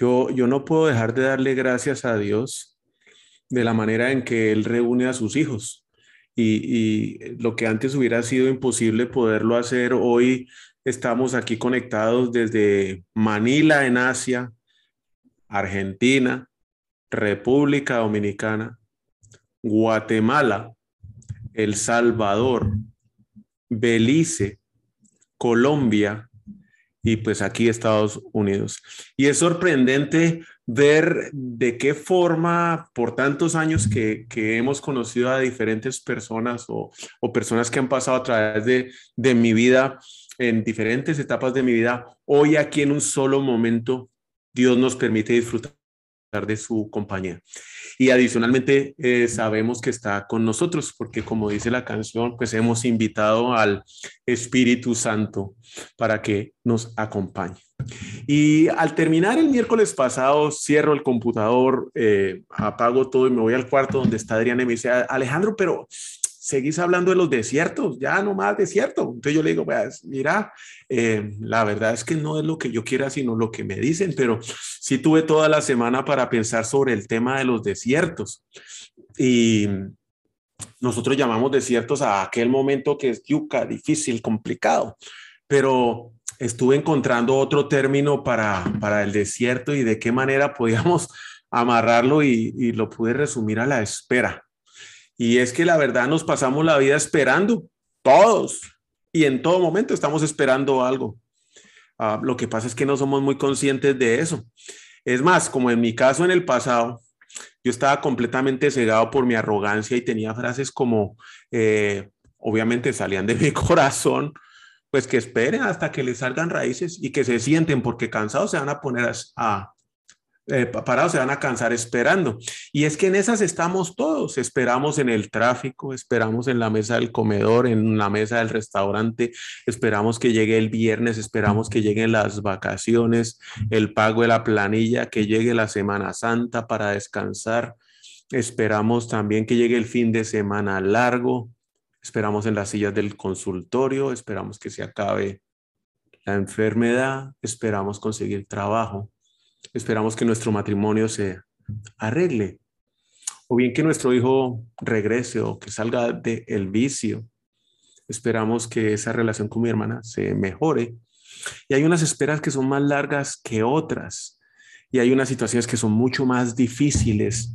Yo, no puedo dejar de darle gracias a Dios de la manera en que Él reúne a sus hijos. Y, lo que antes hubiera sido imposible poderlo hacer, hoy estamos aquí conectados desde Manila en Asia, Argentina, República Dominicana, Guatemala, El Salvador, Belice, Colombia, y pues aquí Estados Unidos. Y es sorprendente ver de qué forma por tantos años que, que hemos conocido a diferentes personas o, o, personas que han pasado a través de, de mi vida, en diferentes etapas de mi vida, hoy aquí en un solo momento, Dios nos permite disfrutar de su compañía. Y adicionalmente eh, sabemos que está con nosotros porque como dice la canción, pues hemos invitado al Espíritu Santo para que nos acompañe. Y al terminar el miércoles pasado, cierro el computador, eh, apago todo y me voy al cuarto donde está Adriana y me dice, Alejandro, pero seguís hablando de los desiertos, ya no más desierto. Entonces yo le digo, pues mira, eh, la verdad es que no es lo que yo quiera, sino lo que me dicen, pero sí tuve toda la semana para pensar sobre el tema de los desiertos. Y nosotros llamamos desiertos a aquel momento que es yuca, difícil, complicado, pero estuve encontrando otro término para, para el desierto y de qué manera podíamos amarrarlo y, y lo pude resumir a la espera. Y es que la verdad nos pasamos la vida esperando, todos, y en todo momento estamos esperando algo. Uh, lo que pasa es que no somos muy conscientes de eso. Es más, como en mi caso en el pasado, yo estaba completamente cegado por mi arrogancia y tenía frases como, eh, obviamente salían de mi corazón, pues que esperen hasta que les salgan raíces y que se sienten, porque cansados se van a poner a, eh, parados se van a cansar esperando. Y es que en esas estamos todos, esperamos en el tráfico, esperamos en la mesa del comedor, en la mesa del restaurante, esperamos que llegue el viernes, esperamos que lleguen las vacaciones, el pago de la planilla, que llegue la Semana Santa para descansar, esperamos también que llegue el fin de semana largo, esperamos en las sillas del consultorio, esperamos que se acabe la enfermedad, esperamos conseguir trabajo Esperamos que nuestro matrimonio se arregle o bien que nuestro hijo regrese o que salga del vicio. Esperamos que esa relación con mi hermana se mejore. Y hay unas esperas que son más largas que otras. Y hay unas situaciones que son mucho más difíciles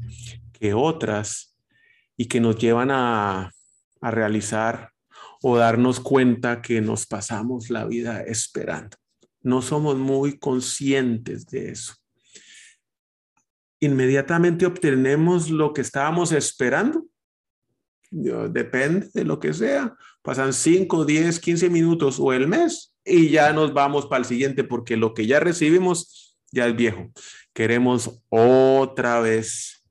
que otras y que nos llevan a, a realizar o darnos cuenta que nos pasamos la vida esperando. No somos muy conscientes de eso inmediatamente obtenemos lo que estábamos esperando. Depende de lo que sea. Pasan 5, 10, 15 minutos o el mes y ya nos vamos para el siguiente porque lo que ya recibimos ya es viejo. Queremos otra vez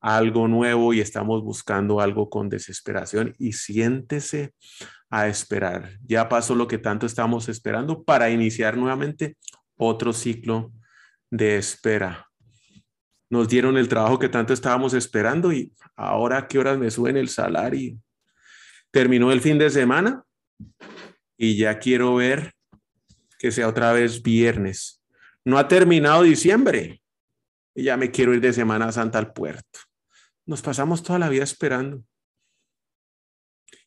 algo nuevo y estamos buscando algo con desesperación y siéntese a esperar. Ya pasó lo que tanto estamos esperando para iniciar nuevamente otro ciclo de espera nos dieron el trabajo que tanto estábamos esperando y ahora qué horas me suben el salario. Terminó el fin de semana y ya quiero ver que sea otra vez viernes. No ha terminado diciembre y ya me quiero ir de Semana Santa al puerto. Nos pasamos toda la vida esperando.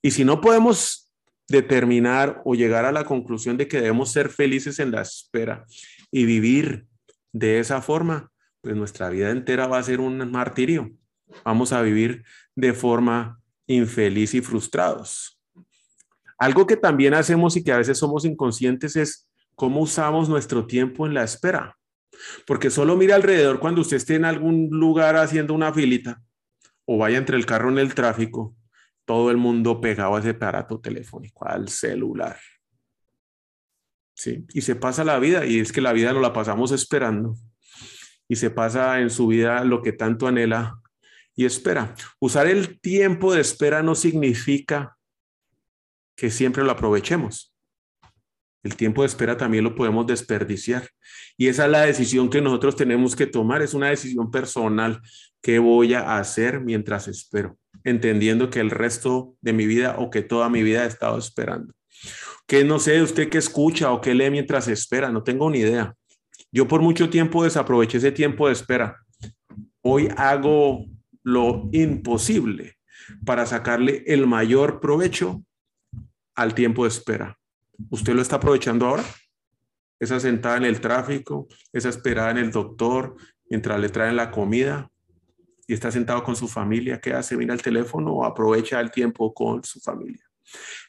Y si no podemos determinar o llegar a la conclusión de que debemos ser felices en la espera y vivir de esa forma, pues nuestra vida entera va a ser un martirio. Vamos a vivir de forma infeliz y frustrados. Algo que también hacemos y que a veces somos inconscientes es cómo usamos nuestro tiempo en la espera. Porque solo mira alrededor cuando usted esté en algún lugar haciendo una filita o vaya entre el carro en el tráfico, todo el mundo pegado a ese aparato telefónico, al celular. ¿sí? Y se pasa la vida, y es que la vida no la pasamos esperando. Y se pasa en su vida lo que tanto anhela y espera. Usar el tiempo de espera no significa que siempre lo aprovechemos. El tiempo de espera también lo podemos desperdiciar. Y esa es la decisión que nosotros tenemos que tomar. Es una decisión personal. ¿Qué voy a hacer mientras espero? Entendiendo que el resto de mi vida o que toda mi vida he estado esperando. Que no sé usted qué escucha o qué lee mientras espera. No tengo ni idea. Yo por mucho tiempo desaproveché ese tiempo de espera. Hoy hago lo imposible para sacarle el mayor provecho al tiempo de espera. ¿Usted lo está aprovechando ahora? Esa sentada en el tráfico, esa esperada en el doctor, mientras le traen la comida y está sentado con su familia, ¿qué hace? ¿Mira el teléfono o aprovecha el tiempo con su familia?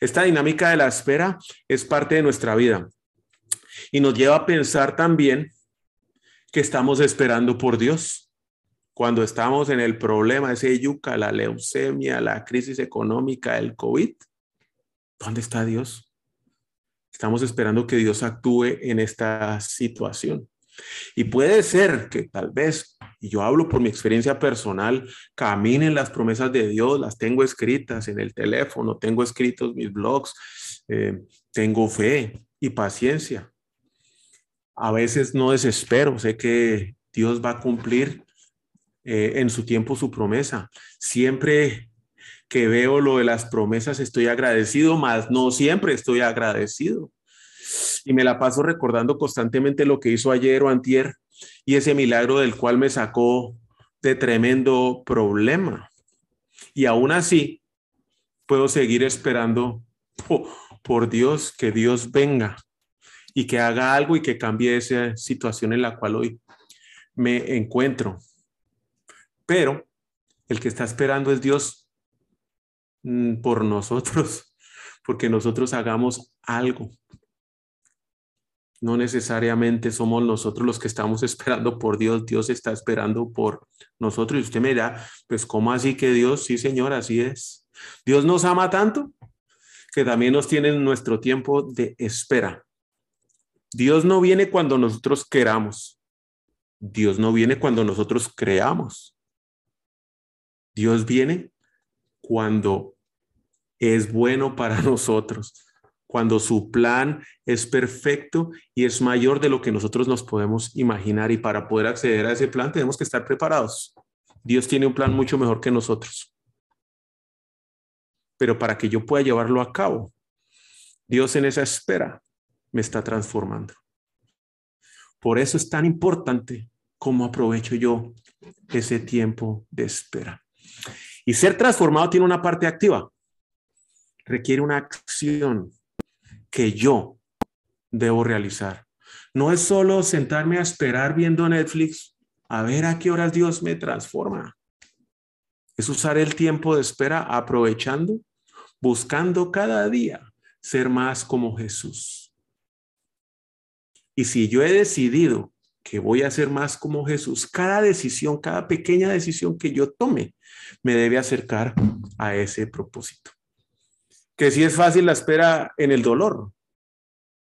Esta dinámica de la espera es parte de nuestra vida y nos lleva a pensar también que estamos esperando por Dios. Cuando estamos en el problema, ese yuca, la leucemia, la crisis económica, el COVID, ¿dónde está Dios? Estamos esperando que Dios actúe en esta situación. Y puede ser que tal vez, y yo hablo por mi experiencia personal, caminen las promesas de Dios, las tengo escritas en el teléfono, tengo escritos mis blogs, eh, tengo fe y paciencia. A veces no desespero, sé que Dios va a cumplir eh, en su tiempo su promesa. Siempre que veo lo de las promesas estoy agradecido, más no siempre estoy agradecido. Y me la paso recordando constantemente lo que hizo ayer o antier y ese milagro del cual me sacó de tremendo problema. Y aún así, puedo seguir esperando por Dios, que Dios venga y que haga algo y que cambie esa situación en la cual hoy me encuentro. Pero el que está esperando es Dios por nosotros, porque nosotros hagamos algo. No necesariamente somos nosotros los que estamos esperando por Dios, Dios está esperando por nosotros. Y usted me dirá, pues ¿cómo así que Dios? Sí, Señor, así es. Dios nos ama tanto que también nos tiene nuestro tiempo de espera. Dios no viene cuando nosotros queramos. Dios no viene cuando nosotros creamos. Dios viene cuando es bueno para nosotros, cuando su plan es perfecto y es mayor de lo que nosotros nos podemos imaginar. Y para poder acceder a ese plan tenemos que estar preparados. Dios tiene un plan mucho mejor que nosotros. Pero para que yo pueda llevarlo a cabo, Dios en esa espera me está transformando. Por eso es tan importante cómo aprovecho yo ese tiempo de espera. Y ser transformado tiene una parte activa. Requiere una acción que yo debo realizar. No es solo sentarme a esperar viendo Netflix a ver a qué horas Dios me transforma. Es usar el tiempo de espera aprovechando, buscando cada día ser más como Jesús. Y si yo he decidido que voy a ser más como Jesús. Cada decisión, cada pequeña decisión que yo tome me debe acercar a ese propósito. Que si es fácil la espera en el dolor,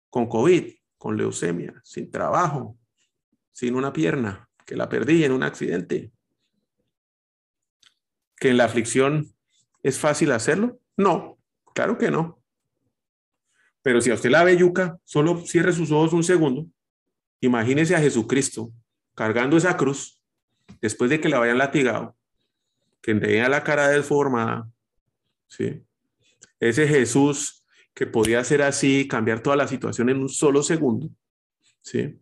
con COVID, con leucemia, sin trabajo, sin una pierna, que la perdí en un accidente. Que en la aflicción es fácil hacerlo. No, claro que no. Pero si a usted la ve yuca, solo cierre sus ojos un segundo Imagínese a Jesucristo cargando esa cruz después de que la hayan latigado, que tenía la cara deformada, ¿sí? Ese Jesús que podía ser así, cambiar toda la situación en un solo segundo, ¿sí?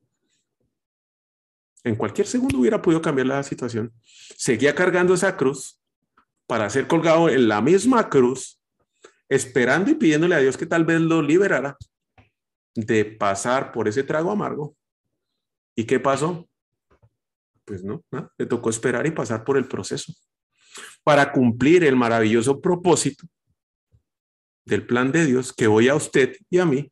En cualquier segundo hubiera podido cambiar la situación. Seguía cargando esa cruz para ser colgado en la misma cruz, esperando y pidiéndole a Dios que tal vez lo liberara de pasar por ese trago amargo ¿Y qué pasó? Pues no, le tocó esperar y pasar por el proceso para cumplir el maravilloso propósito del plan de Dios que hoy a usted y a mí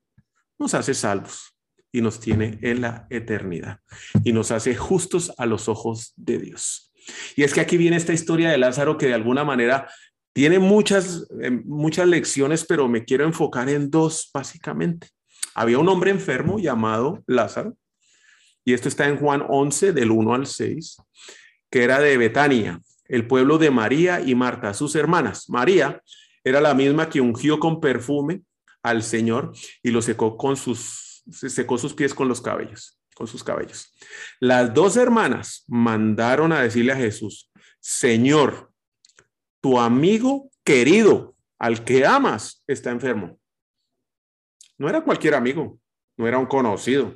nos hace salvos y nos tiene en la eternidad y nos hace justos a los ojos de Dios. Y es que aquí viene esta historia de Lázaro que de alguna manera tiene muchas, eh, muchas lecciones, pero me quiero enfocar en dos básicamente. Había un hombre enfermo llamado Lázaro, y esto está en Juan 11, del 1 al 6, que era de Betania, el pueblo de María y Marta, sus hermanas. María era la misma que ungió con perfume al Señor y lo secó con sus, secó sus pies con los cabellos, con sus cabellos. Las dos hermanas mandaron a decirle a Jesús, Señor, tu amigo querido, al que amas, está enfermo. No era cualquier amigo, no era un conocido,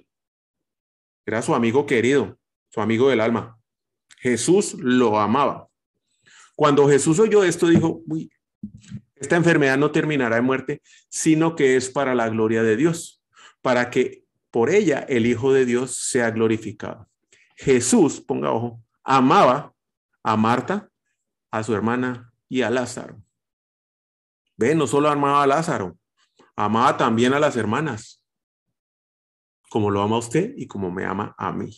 era su amigo querido, su amigo del alma. Jesús lo amaba. Cuando Jesús oyó esto, dijo, uy, esta enfermedad no terminará en muerte, sino que es para la gloria de Dios, para que por ella el Hijo de Dios sea glorificado. Jesús, ponga ojo, amaba a Marta, a su hermana y a Lázaro. Ve, no solo amaba a Lázaro, amaba también a las hermanas, como lo ama usted y como me ama a mí.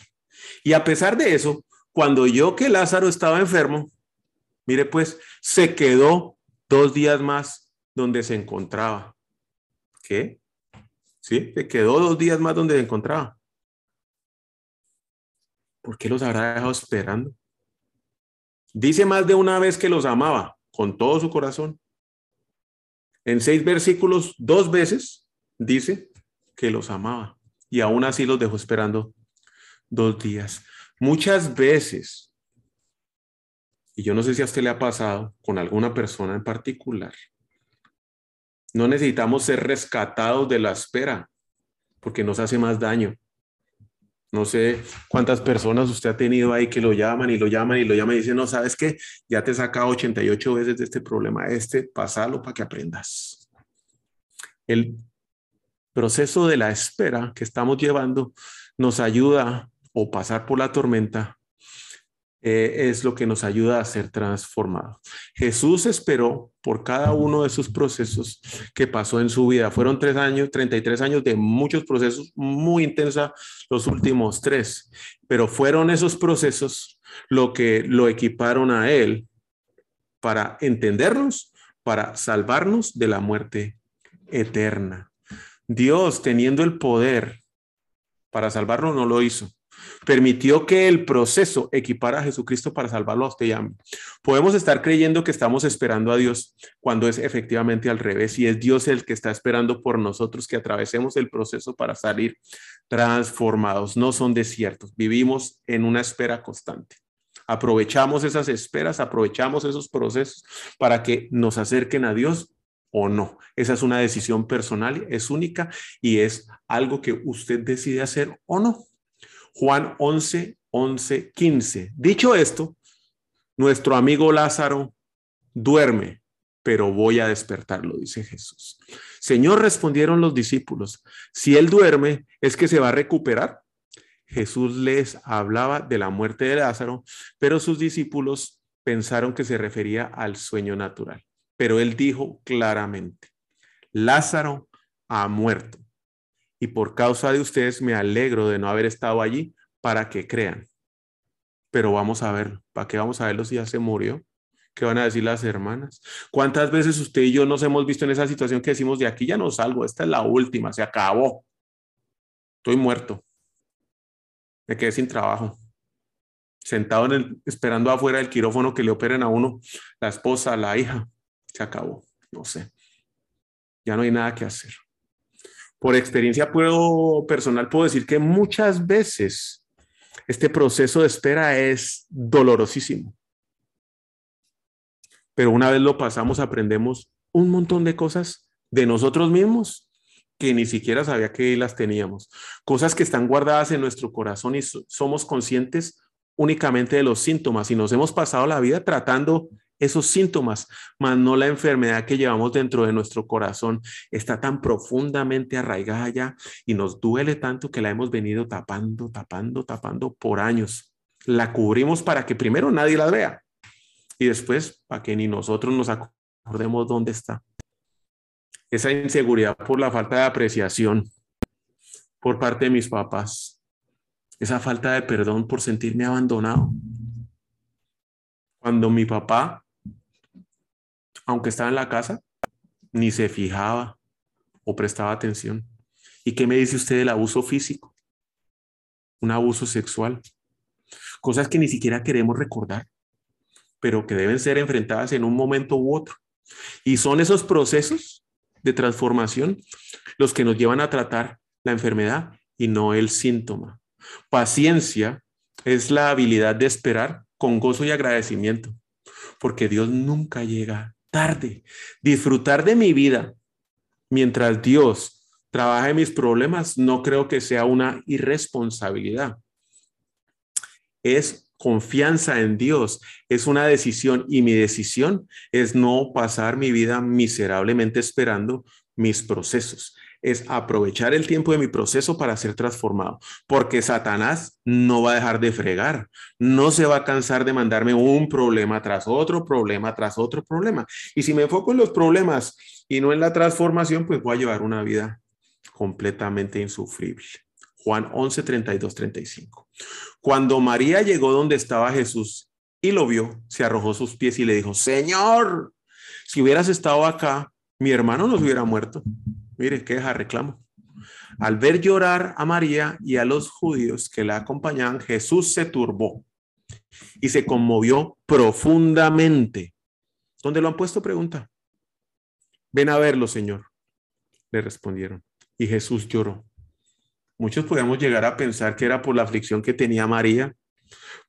Y a pesar de eso, cuando yo que Lázaro estaba enfermo, mire pues, se quedó dos días más donde se encontraba. ¿Qué? Sí, se quedó dos días más donde se encontraba. ¿Por qué los habrá dejado esperando? Dice más de una vez que los amaba con todo su corazón. En seis versículos, dos veces dice que los amaba y aún así los dejó esperando dos días. Muchas veces y yo no sé si a usted le ha pasado con alguna persona en particular, no necesitamos ser rescatados de la espera, porque nos hace más daño. No sé cuántas personas usted ha tenido ahí que lo llaman y lo llaman y lo llaman y dicen, no, sabes qué, ya te he sacado 88 veces de este problema, este, pasalo para que aprendas. El proceso de la espera que estamos llevando nos ayuda o pasar por la tormenta eh, es lo que nos ayuda a ser transformados. Jesús esperó por cada uno de esos procesos que pasó en su vida. Fueron tres años, 33 años de muchos procesos, muy intensa los últimos tres, pero fueron esos procesos lo que lo equiparon a él para entendernos, para salvarnos de la muerte eterna. Dios, teniendo el poder para salvarnos, no lo hizo permitió que el proceso equipara a Jesucristo para salvarlo a usted y. Podemos estar creyendo que estamos esperando a Dios cuando es efectivamente al revés y es Dios el que está esperando por nosotros que atravesemos el proceso para salir transformados. No son desiertos, vivimos en una espera constante. Aprovechamos esas esperas, aprovechamos esos procesos para que nos acerquen a Dios o no. Esa es una decisión personal, es única y es algo que usted decide hacer o no. Juan 11, 11, 15. Dicho esto, nuestro amigo Lázaro duerme, pero voy a despertarlo, dice Jesús. Señor, respondieron los discípulos, si él duerme, ¿es que se va a recuperar? Jesús les hablaba de la muerte de Lázaro, pero sus discípulos pensaron que se refería al sueño natural. Pero él dijo claramente, Lázaro ha muerto y por causa de ustedes me alegro de no haber estado allí para que crean. Pero vamos a ver, ¿para qué vamos a verlo si ya se murió? ¿Qué van a decir las hermanas? ¿Cuántas veces usted y yo nos hemos visto en esa situación que decimos, de aquí ya no salgo, esta es la última, se acabó, estoy muerto, me quedé sin trabajo, sentado en el, esperando afuera del quirófano que le operen a uno, la esposa, la hija, se acabó, no sé, ya no hay nada que hacer por experiencia personal, puedo decir que muchas veces este proceso de espera es dolorosísimo. Pero una vez lo pasamos, aprendemos un montón de cosas de nosotros mismos que ni siquiera sabía que las teníamos. Cosas que están guardadas en nuestro corazón y somos conscientes únicamente de los síntomas y nos hemos pasado la vida tratando esos síntomas, más no la enfermedad que llevamos dentro de nuestro corazón está tan profundamente arraigada ya y nos duele tanto que la hemos venido tapando, tapando, tapando por años. La cubrimos para que primero nadie la vea y después para que ni nosotros nos acordemos dónde está. Esa inseguridad por la falta de apreciación por parte de mis papás, esa falta de perdón por sentirme abandonado. Cuando mi papá aunque estaba en la casa, ni se fijaba o prestaba atención. ¿Y qué me dice usted del abuso físico? Un abuso sexual. Cosas que ni siquiera queremos recordar, pero que deben ser enfrentadas en un momento u otro. Y son esos procesos de transformación los que nos llevan a tratar la enfermedad y no el síntoma. Paciencia es la habilidad de esperar con gozo y agradecimiento, porque Dios nunca llega tarde. Disfrutar de mi vida mientras Dios trabaja en mis problemas no creo que sea una irresponsabilidad. Es confianza en Dios, es una decisión y mi decisión es no pasar mi vida miserablemente esperando mis procesos es aprovechar el tiempo de mi proceso para ser transformado, porque Satanás no va a dejar de fregar, no se va a cansar de mandarme un problema tras otro problema tras otro problema. Y si me enfoco en los problemas y no en la transformación, pues voy a llevar una vida completamente insufrible. Juan 11, 32, 35. Cuando María llegó donde estaba Jesús y lo vio, se arrojó sus pies y le dijo, Señor, si hubieras estado acá, mi hermano nos hubiera muerto. Mire, queja, reclamo. Al ver llorar a María y a los judíos que la acompañaban, Jesús se turbó y se conmovió profundamente. ¿Dónde lo han puesto? Pregunta. Ven a verlo, Señor. Le respondieron. Y Jesús lloró. Muchos podemos llegar a pensar que era por la aflicción que tenía María,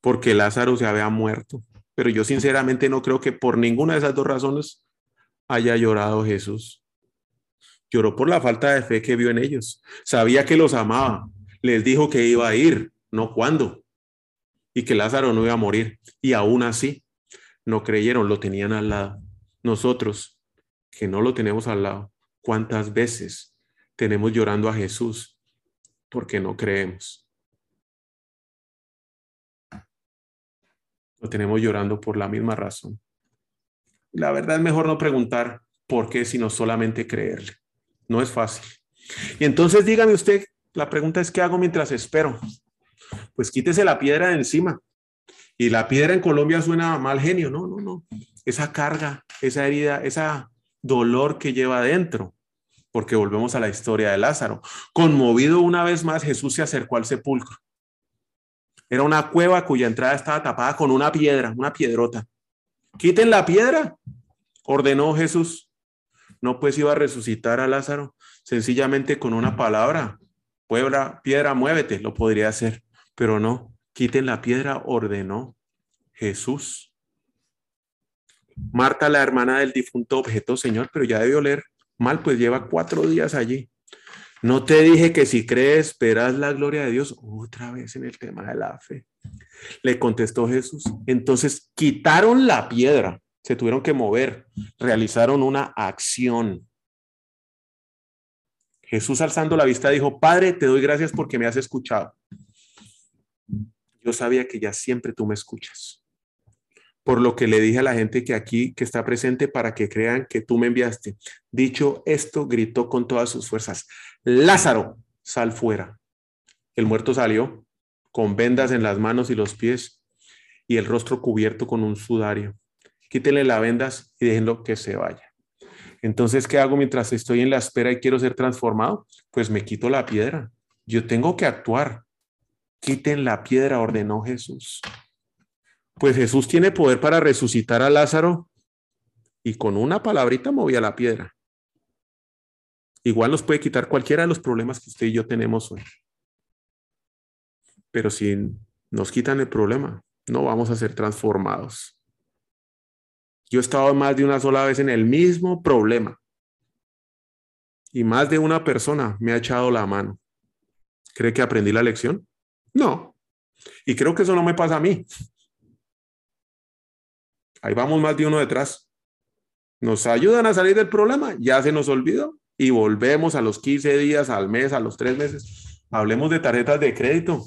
porque Lázaro se había muerto. Pero yo sinceramente no creo que por ninguna de esas dos razones haya llorado Jesús. Lloró por la falta de fe que vio en ellos. Sabía que los amaba. Les dijo que iba a ir, no cuándo. Y que Lázaro no iba a morir. Y aún así, no creyeron, lo tenían al lado. Nosotros, que no lo tenemos al lado, ¿cuántas veces tenemos llorando a Jesús porque no creemos? Lo tenemos llorando por la misma razón. La verdad es mejor no preguntar por qué, sino solamente creerle. No es fácil. Y entonces dígame usted, la pregunta es, ¿qué hago mientras espero? Pues quítese la piedra de encima. Y la piedra en Colombia suena mal genio. No, no, no. Esa carga, esa herida, esa dolor que lleva adentro. Porque volvemos a la historia de Lázaro. Conmovido una vez más, Jesús se acercó al sepulcro. Era una cueva cuya entrada estaba tapada con una piedra, una piedrota. Quiten la piedra, ordenó Jesús. No pues iba a resucitar a Lázaro sencillamente con una palabra. Puebla, piedra, muévete, lo podría hacer, pero no, quiten la piedra, ordenó Jesús. Marta, la hermana del difunto, objeto, Señor, pero ya debió leer mal, pues lleva cuatro días allí. No te dije que si crees, esperas la gloria de Dios. Otra vez en el tema de la fe. Le contestó Jesús. Entonces quitaron la piedra se tuvieron que mover, realizaron una acción. Jesús alzando la vista dijo, Padre, te doy gracias porque me has escuchado. Yo sabía que ya siempre tú me escuchas. Por lo que le dije a la gente que aquí, que está presente, para que crean que tú me enviaste. Dicho esto, gritó con todas sus fuerzas, Lázaro, sal fuera. El muerto salió con vendas en las manos y los pies y el rostro cubierto con un sudario quítenle las vendas y déjenlo que se vaya. Entonces, ¿qué hago mientras estoy en la espera y quiero ser transformado? Pues me quito la piedra. Yo tengo que actuar. Quiten la piedra, ordenó Jesús. Pues Jesús tiene poder para resucitar a Lázaro y con una palabrita movía la piedra. Igual nos puede quitar cualquiera de los problemas que usted y yo tenemos hoy. Pero si nos quitan el problema, no vamos a ser transformados. Yo he estado más de una sola vez en el mismo problema. Y más de una persona me ha echado la mano. ¿Cree que aprendí la lección? No. Y creo que eso no me pasa a mí. Ahí vamos más de uno detrás. Nos ayudan a salir del problema, ya se nos olvidó y volvemos a los 15 días, al mes, a los tres meses. Hablemos de tarjetas de crédito.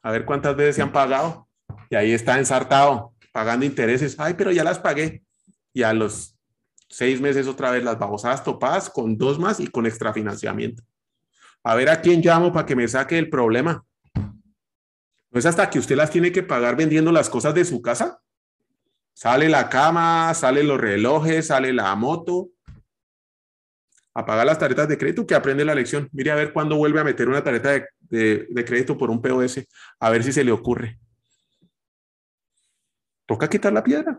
A ver cuántas veces se han pagado. Y ahí está ensartado, pagando intereses. Ay, pero ya las pagué y a los seis meses otra vez las babosadas topadas con dos más y con extrafinanciamiento. A ver a quién llamo para que me saque el problema. ¿No es hasta que usted las tiene que pagar vendiendo las cosas de su casa? Sale la cama, sale los relojes, sale la moto. apaga las tarjetas de crédito, que aprende la lección. Mire a ver cuándo vuelve a meter una tarjeta de, de crédito por un POS, a ver si se le ocurre. Toca quitar la piedra.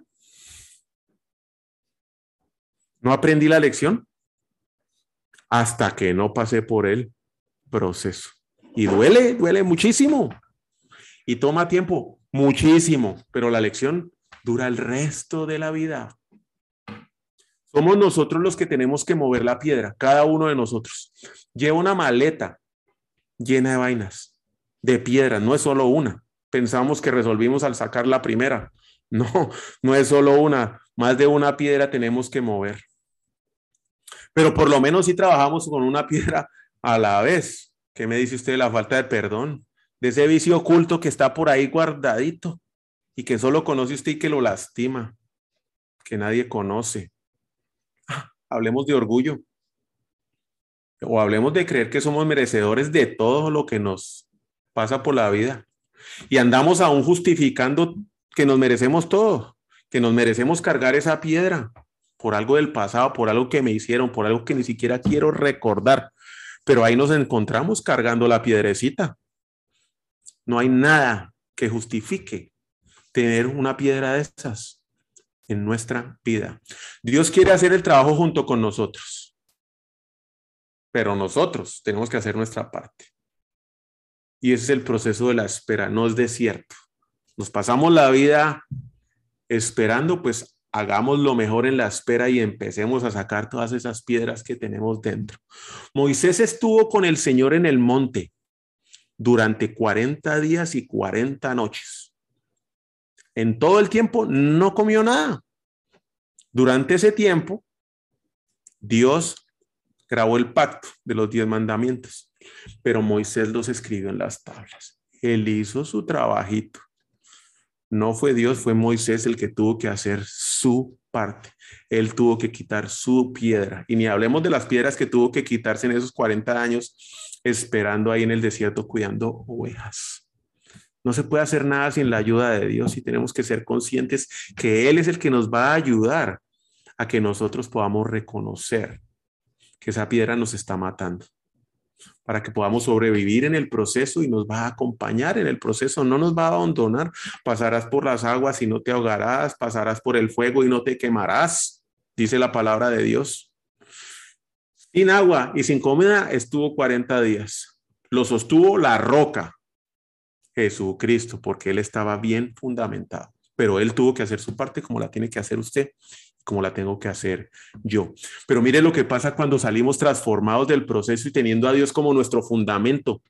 No aprendí la lección hasta que no pasé por el proceso. Y duele, duele muchísimo. Y toma tiempo, muchísimo, pero la lección dura el resto de la vida. Somos nosotros los que tenemos que mover la piedra, cada uno de nosotros. Lleva una maleta llena de vainas, de piedras, no es solo una. Pensamos que resolvimos al sacar la primera. No, no es solo una, más de una piedra tenemos que mover. Pero por lo menos si trabajamos con una piedra a la vez. ¿Qué me dice usted de la falta de perdón? De ese vicio oculto que está por ahí guardadito y que solo conoce usted y que lo lastima, que nadie conoce. Hablemos de orgullo. O hablemos de creer que somos merecedores de todo lo que nos pasa por la vida. Y andamos aún justificando que nos merecemos todo, que nos merecemos cargar esa piedra por algo del pasado, por algo que me hicieron, por algo que ni siquiera quiero recordar. Pero ahí nos encontramos cargando la piedrecita. No hay nada que justifique tener una piedra de estas en nuestra vida. Dios quiere hacer el trabajo junto con nosotros, pero nosotros tenemos que hacer nuestra parte. Y ese es el proceso de la espera, no es desierto. Nos pasamos la vida esperando, pues hagamos lo mejor en la espera y empecemos a sacar todas esas piedras que tenemos dentro. Moisés estuvo con el Señor en el monte durante 40 días y 40 noches. En todo el tiempo no comió nada. Durante ese tiempo, Dios grabó el pacto de los diez mandamientos, pero Moisés los escribió en las tablas. Él hizo su trabajito no fue Dios, fue Moisés el que tuvo que hacer su parte. Él tuvo que quitar su piedra. Y ni hablemos de las piedras que tuvo que quitarse en esos 40 años esperando ahí en el desierto cuidando ovejas. No se puede hacer nada sin la ayuda de Dios y tenemos que ser conscientes que Él es el que nos va a ayudar a que nosotros podamos reconocer que esa piedra nos está matando para que podamos sobrevivir en el proceso y nos va a acompañar en el proceso, no nos va a abandonar. Pasarás por las aguas y no te ahogarás, pasarás por el fuego y no te quemarás, dice la palabra de Dios. Sin agua y sin comida estuvo 40 días. Lo sostuvo la roca, Jesucristo, porque él estaba bien fundamentado, pero él tuvo que hacer su parte como la tiene que hacer usted como la tengo que hacer yo. Pero mire lo que pasa cuando salimos transformados del proceso y teniendo a Dios como nuestro fundamento,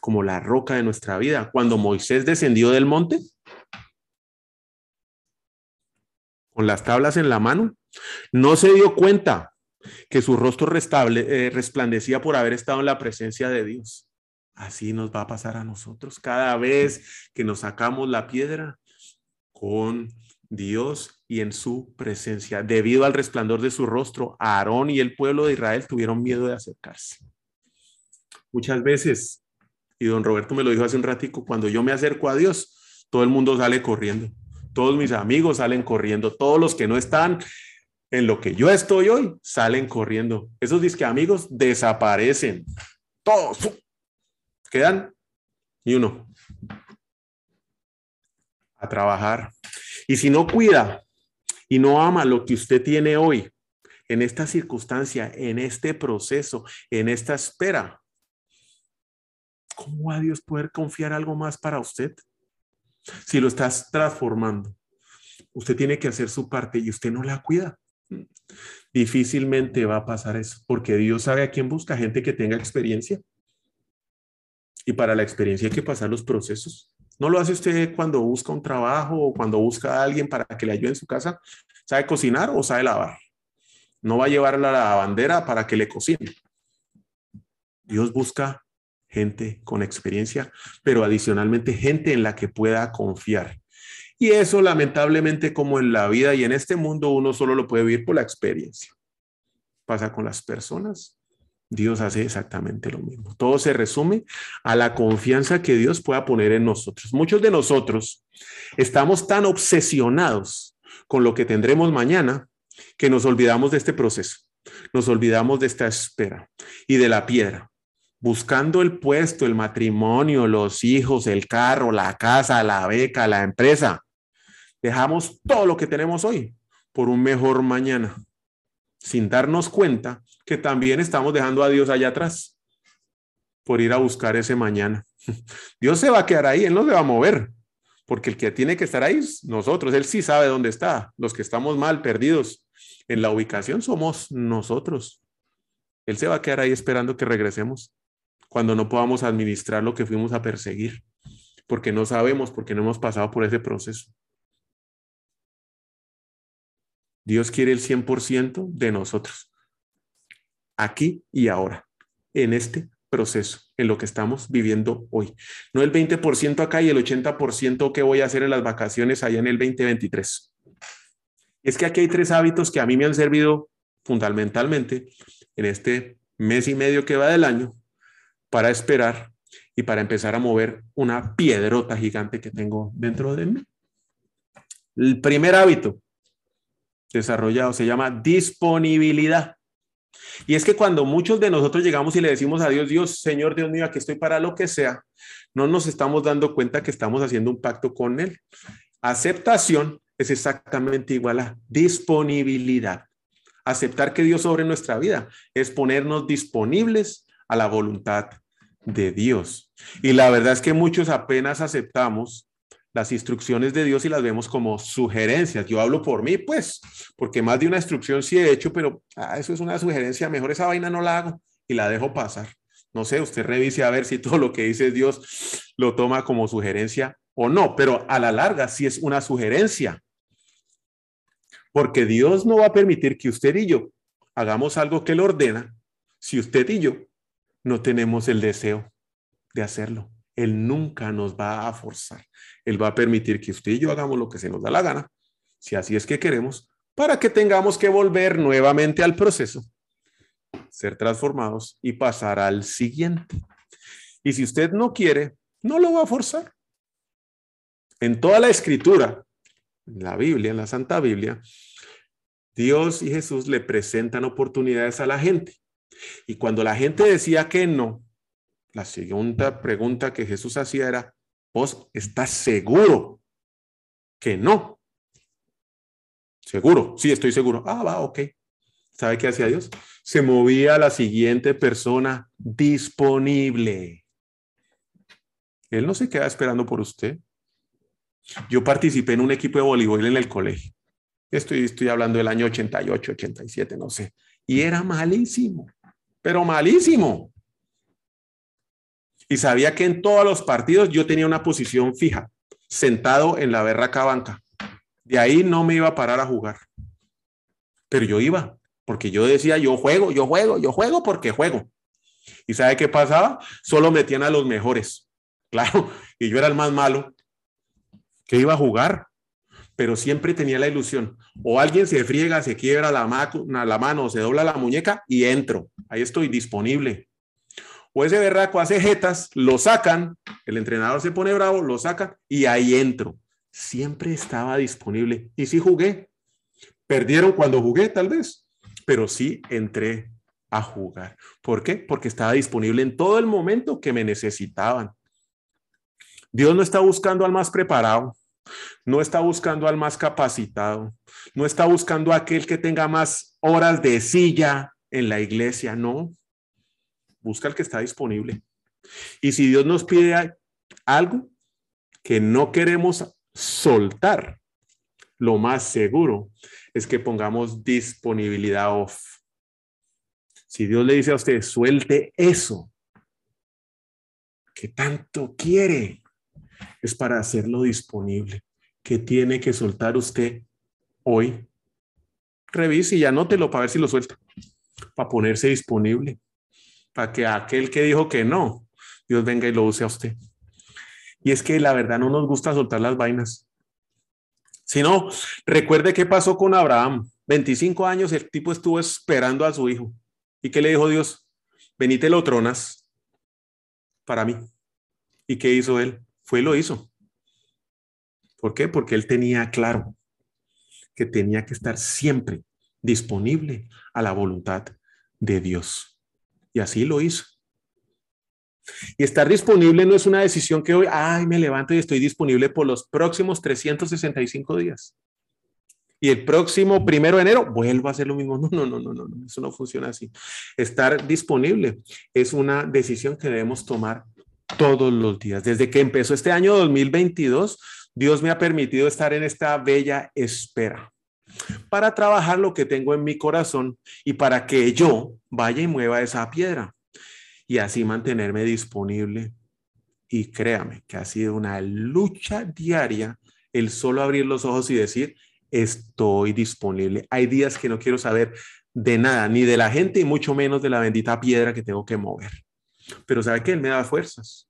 como la roca de nuestra vida. Cuando Moisés descendió del monte, con las tablas en la mano, no se dio cuenta que su rostro eh, resplandecía por haber estado en la presencia de Dios. Así nos va a pasar a nosotros cada vez que nos sacamos la piedra con Dios y en su presencia. Debido al resplandor de su rostro, Aarón y el pueblo de Israel tuvieron miedo de acercarse. Muchas veces, y don Roberto me lo dijo hace un ratico, cuando yo me acerco a Dios, todo el mundo sale corriendo. Todos mis amigos salen corriendo. Todos los que no están en lo que yo estoy hoy salen corriendo. Esos disque amigos desaparecen. Todos. Quedan y uno. A trabajar. Y si no cuida y no ama lo que usted tiene hoy, en esta circunstancia, en este proceso, en esta espera, ¿cómo va Dios poder confiar algo más para usted? Si lo estás transformando, usted tiene que hacer su parte y usted no la cuida. Difícilmente va a pasar eso, porque Dios sabe a quién busca, gente que tenga experiencia. Y para la experiencia hay que pasar los procesos. ¿No lo hace usted cuando busca un trabajo o cuando busca a alguien para que le ayude en su casa? ¿Sabe cocinar o sabe lavar? No va a llevar la lavandera para que le cocine. Dios busca gente con experiencia, pero adicionalmente gente en la que pueda confiar. Y eso lamentablemente como en la vida y en este mundo uno solo lo puede vivir por la experiencia. Pasa con las personas, Dios hace exactamente lo mismo. Todo se resume a la confianza que Dios pueda poner en nosotros. Muchos de nosotros estamos tan obsesionados con lo que tendremos mañana que nos olvidamos de este proceso. nos olvidamos de esta espera y de la piedra, buscando el puesto, el matrimonio, los hijos, el carro, la casa, la beca, la empresa. Dejamos todo lo que tenemos hoy por un mejor mañana, sin darnos cuenta que también estamos dejando a Dios allá atrás por ir a buscar ese mañana. Dios se va a quedar ahí, Él no se va a mover, porque el que tiene que estar ahí es nosotros, Él sí sabe dónde está. Los que estamos mal, perdidos en la ubicación, somos nosotros. Él se va a quedar ahí esperando que regresemos cuando no podamos administrar lo que fuimos a perseguir, porque no sabemos, porque no hemos pasado por ese proceso. Dios quiere el 100% de nosotros, aquí y ahora, en este proceso, en lo que estamos viviendo hoy. No el 20% acá y el 80% que voy a hacer en las vacaciones allá en el 2023. Es que aquí hay tres hábitos que a mí me han servido fundamentalmente en este mes y medio que va del año para esperar y para empezar a mover una piedrota gigante que tengo dentro de mí. El primer hábito desarrollado se llama disponibilidad. Y es que cuando muchos de nosotros llegamos y le decimos a Dios, Dios, Señor Dios mío, aquí estoy para lo que sea, no nos estamos dando cuenta que estamos haciendo un pacto con Él. Aceptación es exactamente igual a disponibilidad. Aceptar que Dios sobre nuestra vida es ponernos disponibles a la voluntad de Dios. Y la verdad es que muchos apenas aceptamos las instrucciones de Dios y las vemos como sugerencias. Yo hablo por mí, pues, porque más de una instrucción sí he hecho, pero ah, eso es una sugerencia, mejor esa vaina no la hago y la dejo pasar. No sé, usted revise a ver si todo lo que dice Dios lo toma como sugerencia o no, pero a la larga sí es una sugerencia. Porque Dios no va a permitir que usted y yo hagamos algo que Él ordena si usted y yo no tenemos el deseo de hacerlo. Él nunca nos va a forzar. Él va a permitir que usted y yo hagamos lo que se nos da la gana, si así es que queremos, para que tengamos que volver nuevamente al proceso, ser transformados y pasar al siguiente. Y si usted no quiere, no lo va a forzar. En toda la escritura, en la Biblia, en la Santa Biblia, Dios y Jesús le presentan oportunidades a la gente. Y cuando la gente decía que no, la segunda pregunta que Jesús hacía era, ¿vos estás seguro que no? Seguro, sí, estoy seguro. Ah, va, ok. ¿Sabe qué hacía Dios? Se movía a la siguiente persona disponible. Él no se queda esperando por usted. Yo participé en un equipo de voleibol en el colegio. Estoy, estoy hablando del año 88, 87, no sé. Y era malísimo, pero malísimo y sabía que en todos los partidos yo tenía una posición fija, sentado en la berraca banca. De ahí no me iba a parar a jugar. Pero yo iba, porque yo decía, yo juego, yo juego, yo juego porque juego. ¿Y sabe qué pasaba? Solo metían a los mejores. Claro, y yo era el más malo que iba a jugar, pero siempre tenía la ilusión. O alguien se friega, se quiebra la, la mano, se dobla la muñeca y entro. Ahí estoy disponible o ese berraco hace jetas, lo sacan, el entrenador se pone bravo, lo saca y ahí entro. Siempre estaba disponible. Y sí jugué. Perdieron cuando jugué, tal vez, pero sí entré a jugar. ¿Por qué? Porque estaba disponible en todo el momento que me necesitaban. Dios no está buscando al más preparado, no está buscando al más capacitado, no está buscando a aquel que tenga más horas de silla en la iglesia, no busca el que está disponible. Y si Dios nos pide algo que no queremos soltar, lo más seguro es que pongamos disponibilidad off. Si Dios le dice a usted, suelte eso que tanto quiere, es para hacerlo disponible. que tiene que soltar usted hoy? Revise y anótelo para ver si lo suelta, para ponerse disponible para que aquel que dijo que no, Dios venga y lo use a usted. Y es que la verdad no nos gusta soltar las vainas. Si no, recuerde qué pasó con Abraham. 25 años el tipo estuvo esperando a su hijo. ¿Y qué le dijo Dios? Venite lo tronas para mí. ¿Y qué hizo él? Fue lo hizo. ¿Por qué? Porque él tenía claro que tenía que estar siempre disponible a la voluntad de Dios. Y así lo hizo. Y estar disponible no es una decisión que hoy, ay, me levanto y estoy disponible por los próximos 365 días. Y el próximo primero de enero vuelvo a hacer lo mismo. No, no, no, no, no, eso no funciona así. Estar disponible es una decisión que debemos tomar todos los días. Desde que empezó este año 2022, Dios me ha permitido estar en esta bella espera para trabajar lo que tengo en mi corazón y para que yo vaya y mueva esa piedra y así mantenerme disponible. Y créame que ha sido una lucha diaria el solo abrir los ojos y decir, estoy disponible. Hay días que no quiero saber de nada, ni de la gente y mucho menos de la bendita piedra que tengo que mover. Pero ¿sabe que Él me da fuerzas.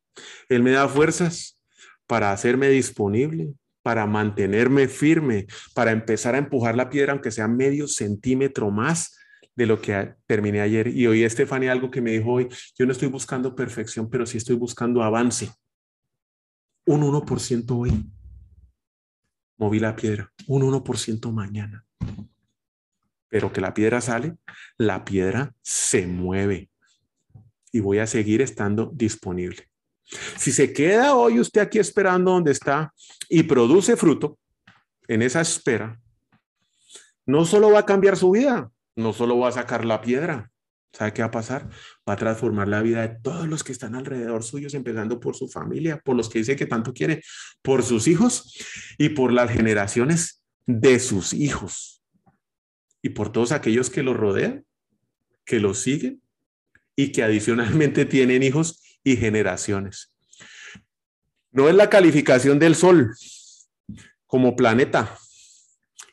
Él me da fuerzas para hacerme disponible, para mantenerme firme, para empezar a empujar la piedra, aunque sea medio centímetro más de lo que terminé ayer. Y oí Estefania algo que me dijo hoy, yo no estoy buscando perfección, pero sí estoy buscando avance. Un 1% hoy. Moví la piedra, un 1% mañana. Pero que la piedra sale, la piedra se mueve. Y voy a seguir estando disponible. Si se queda hoy usted aquí esperando donde está y produce fruto en esa espera, no solo va a cambiar su vida, no solo va a sacar la piedra. ¿Sabe qué va a pasar? Va a transformar la vida de todos los que están alrededor suyos, empezando por su familia, por los que dice que tanto quiere, por sus hijos y por las generaciones de sus hijos. Y por todos aquellos que lo rodean, que lo siguen y que adicionalmente tienen hijos y generaciones. No es la calificación del Sol como planeta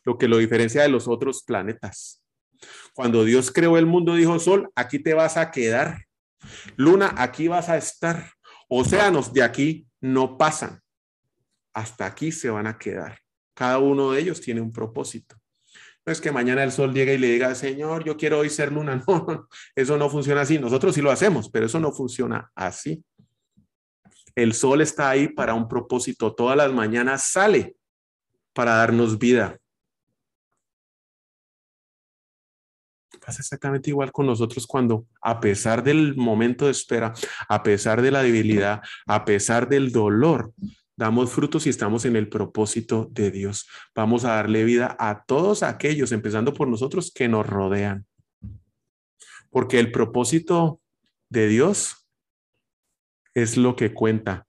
lo que lo diferencia de los otros planetas. Cuando Dios creó el mundo, dijo, Sol, aquí te vas a quedar. Luna, aquí vas a estar. Océanos de aquí no pasan. Hasta aquí se van a quedar. Cada uno de ellos tiene un propósito. No es que mañana el sol llegue y le diga, Señor, yo quiero hoy ser luna. No, eso no funciona así. Nosotros sí lo hacemos, pero eso no funciona así. El sol está ahí para un propósito. Todas las mañanas sale para darnos vida. Pasa exactamente igual con nosotros cuando, a pesar del momento de espera, a pesar de la debilidad, a pesar del dolor, damos frutos y estamos en el propósito de Dios. Vamos a darle vida a todos aquellos, empezando por nosotros, que nos rodean. Porque el propósito de Dios es lo que cuenta.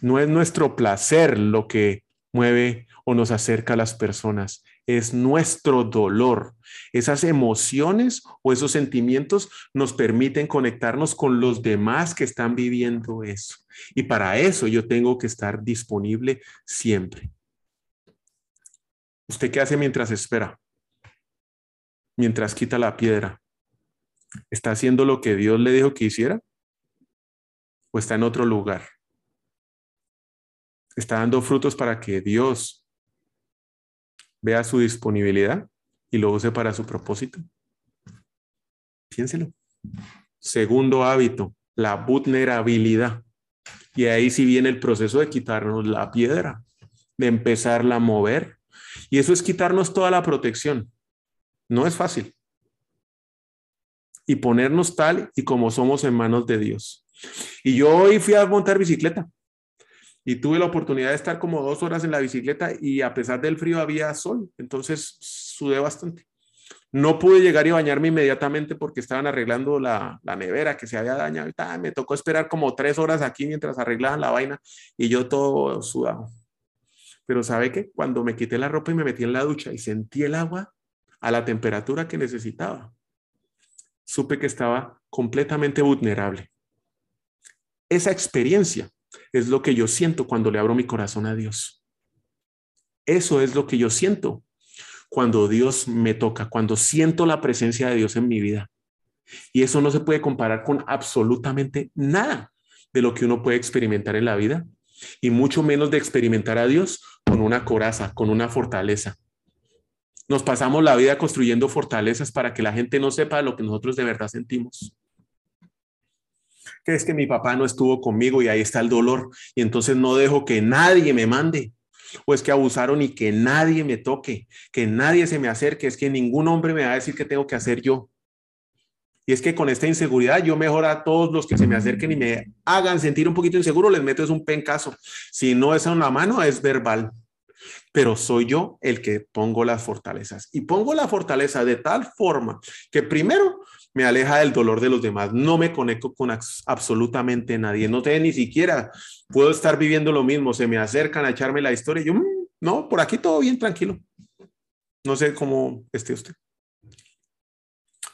No es nuestro placer lo que mueve o nos acerca a las personas, es nuestro dolor. Esas emociones o esos sentimientos nos permiten conectarnos con los demás que están viviendo eso. Y para eso yo tengo que estar disponible siempre. ¿Usted qué hace mientras espera? Mientras quita la piedra. ¿Está haciendo lo que Dios le dijo que hiciera? ¿O está en otro lugar? ¿Está dando frutos para que Dios vea su disponibilidad y lo use para su propósito? Piénselo. Segundo hábito, la vulnerabilidad. Y ahí sí viene el proceso de quitarnos la piedra, de empezarla a mover. Y eso es quitarnos toda la protección. No es fácil. Y ponernos tal y como somos en manos de Dios. Y yo hoy fui a montar bicicleta y tuve la oportunidad de estar como dos horas en la bicicleta y a pesar del frío había sol, entonces sudé bastante. No pude llegar y bañarme inmediatamente porque estaban arreglando la, nevera que se había dañado. Y me tocó esperar como tres horas aquí mientras arreglaban la vaina y yo todo sudado. Pero ¿sabe qué? Cuando me quité la ropa y me metí en la ducha y sentí el agua a la temperatura que necesitaba, supe que estaba completamente vulnerable. Esa experiencia es lo que yo siento cuando le abro mi corazón a Dios. Eso es lo que yo siento cuando Dios me toca, cuando siento la presencia de Dios en mi vida. Y eso no se puede comparar con absolutamente nada de lo que uno puede experimentar en la vida, y mucho menos de experimentar a Dios con una coraza, con una fortaleza. Nos pasamos la vida construyendo fortalezas para que la gente no sepa lo que nosotros de verdad sentimos. Que es que mi papá no estuvo conmigo y ahí está el dolor, y entonces no dejo que nadie me mande. o es que abusaron y que nadie me toque, que nadie se me acerque, es que ningún hombre me va a decir que tengo que hacer yo. Y es que con esta inseguridad yo mejor a todos los que se me acerquen y me hagan sentir un poquito inseguro, les meto es un pencazo. Si no es a una mano, es verbal. Pero soy yo el que pongo las fortalezas. Y pongo la fortaleza de tal forma que primero me aleja del dolor de los demás. No me conecto con absolutamente nadie. No te ni siquiera puedo estar viviendo lo mismo. Se me acercan a echarme la historia. Yo, mm, no, por aquí todo bien, tranquilo. No sé cómo esté usted.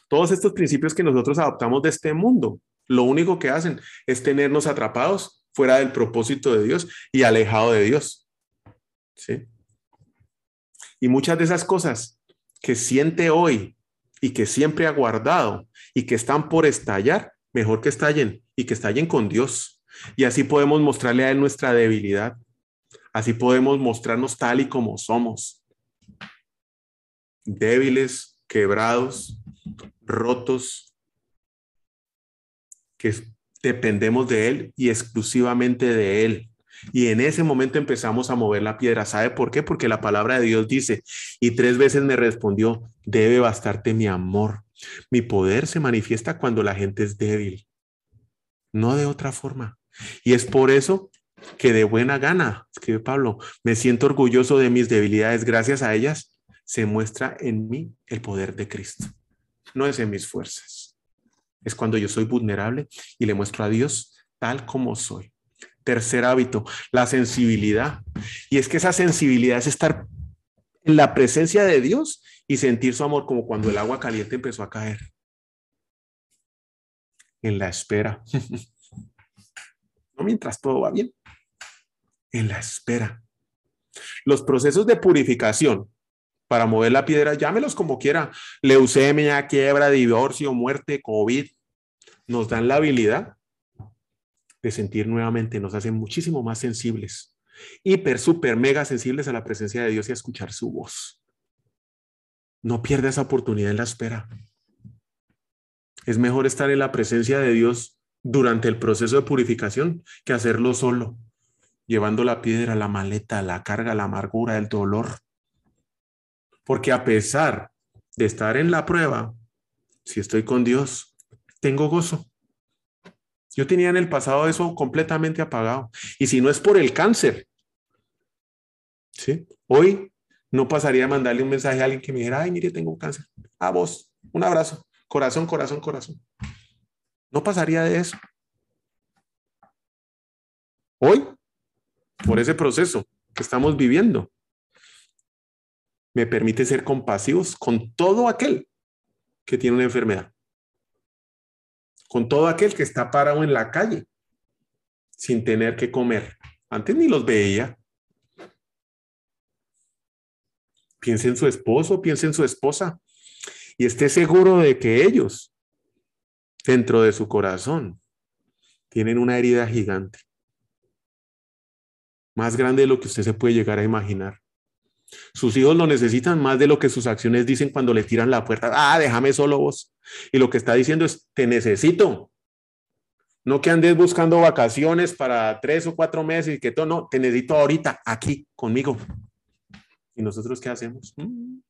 Todos estos principios que nosotros adoptamos de este mundo, lo único que hacen es tenernos atrapados fuera del propósito de Dios y alejado de Dios. ¿Sí? Y muchas de esas cosas que siente hoy y que siempre ha guardado y que están por estallar, mejor que estallen y que estallen con Dios. Y así podemos mostrarle a Él nuestra debilidad. Así podemos mostrarnos tal y como somos. Débiles, quebrados, rotos, que dependemos de Él y exclusivamente de Él. Y en ese momento empezamos a mover la piedra. ¿Sabe por qué? Porque la palabra de Dios dice, y tres veces me respondió, debe bastarte mi amor. Mi poder se manifiesta cuando la gente es débil, no de otra forma. Y es por eso que de buena gana, escribe Pablo, me siento orgulloso de mis debilidades. Gracias a ellas se muestra en mí el poder de Cristo no es en mis fuerzas. Es cuando yo soy vulnerable y le muestro a Dios tal como soy. Tercer hábito, la sensibilidad. Y es que esa sensibilidad es estar la presencia de Dios y sentir su amor como cuando el agua caliente empezó a caer. En la espera. no mientras todo va bien. En la espera. Los procesos de purificación para mover la piedra, llámelos como quiera, leucemia, quiebra, divorcio, muerte, COVID, nos dan la habilidad de sentir nuevamente, nos hacen muchísimo más sensibles, hiper, super, mega sensibles a la presencia de Dios y a escuchar su voz. No pierda esa oportunidad en la espera. Es mejor estar en la presencia de Dios durante el proceso de purificación que hacerlo solo, llevando la piedra, la maleta, la carga, la amargura, el dolor. Porque a pesar de estar en la prueba, si estoy con Dios, tengo gozo. Yo tenía en el pasado eso completamente apagado. Y si no es por el cáncer, Hoy no pasaría a mandarle un mensaje a alguien que me dijera, ay, mire, tengo cáncer. A vos, un abrazo, corazón, corazón, corazón. No pasaría de eso. Hoy, por ese proceso que estamos viviendo, me permite ser compasivos con todo aquel que tiene una enfermedad, con todo aquel que está parado en la calle sin tener que comer. Antes ni los veía. Piense en su esposo, piense en su esposa y esté seguro de que ellos, dentro de su corazón, tienen una herida gigante, más grande de lo que usted se puede llegar a imaginar. Sus hijos lo necesitan más de lo que sus acciones dicen cuando le tiran la puerta. Ah, déjame solo vos. Y lo que está diciendo es, te necesito. No que andes buscando vacaciones para tres o cuatro meses y que todo, no, te necesito ahorita, aquí, conmigo. ¿Y nosotros qué hacemos? Mm.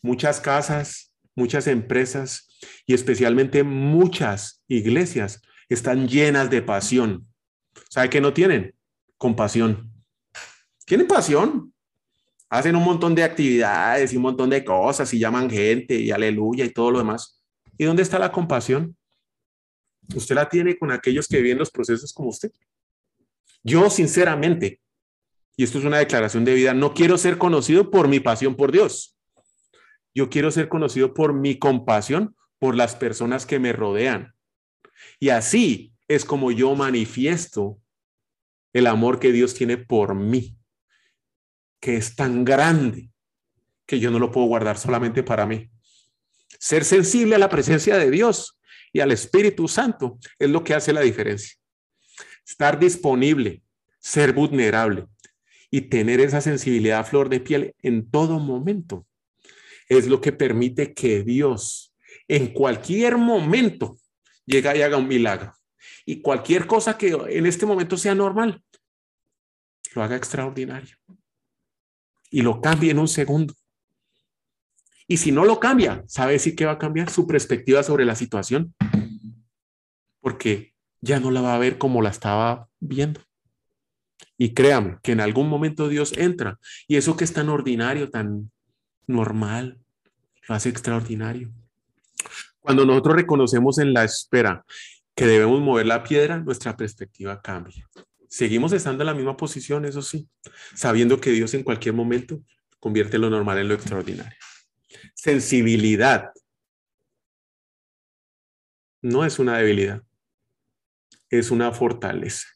Muchas casas, muchas empresas y especialmente muchas iglesias están llenas de pasión. ¿Sabe qué no tienen? Compasión. Tienen pasión. Hacen un montón de actividades y un montón de cosas y llaman gente y aleluya y todo lo demás. ¿Y dónde está la compasión? Usted la tiene con aquellos que viven los procesos como usted. Yo, sinceramente, y esto es una declaración de vida, no quiero ser conocido por mi pasión por Dios. Yo quiero ser conocido por mi compasión por las personas que me rodean. Y así es como yo manifiesto el amor que Dios tiene por mí que es tan grande que yo no lo puedo guardar solamente para mí. Ser sensible a la presencia de Dios y al Espíritu Santo es lo que hace la diferencia. Estar disponible, ser vulnerable y tener esa sensibilidad a flor de piel en todo momento es lo que permite que Dios en cualquier momento llegue y haga un milagro. Y cualquier cosa que en este momento sea normal, lo haga extraordinario y lo cambie en un segundo. Y si no lo cambia, ¿sabe si qué va a cambiar? Su perspectiva sobre la situación. Porque ya no la va a ver como la estaba viendo. Y créame que en algún momento Dios entra y eso que es tan ordinario, tan normal, lo hace extraordinario. Cuando nosotros reconocemos en la espera que debemos mover la piedra, nuestra perspectiva cambia. Seguimos estando en la misma posición, eso sí, sabiendo que Dios en cualquier momento convierte lo normal en lo extraordinario. Sensibilidad no es una debilidad, es una fortaleza.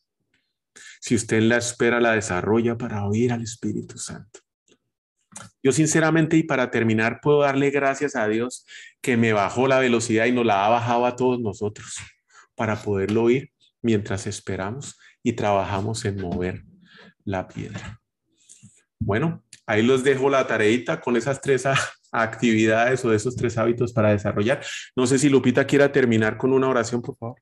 Si usted la espera la desarrolla para oír al Espíritu Santo. Yo sinceramente y para terminar puedo darle gracias a Dios que me bajó la velocidad y nos la ha bajado a todos nosotros para poderlo oír mientras esperamos y trabajamos en mover la piedra. Bueno, ahí los dejo la tareita con esas tres actividades o esos tres hábitos para desarrollar. No sé si Lupita quiera terminar con una oración, por favor.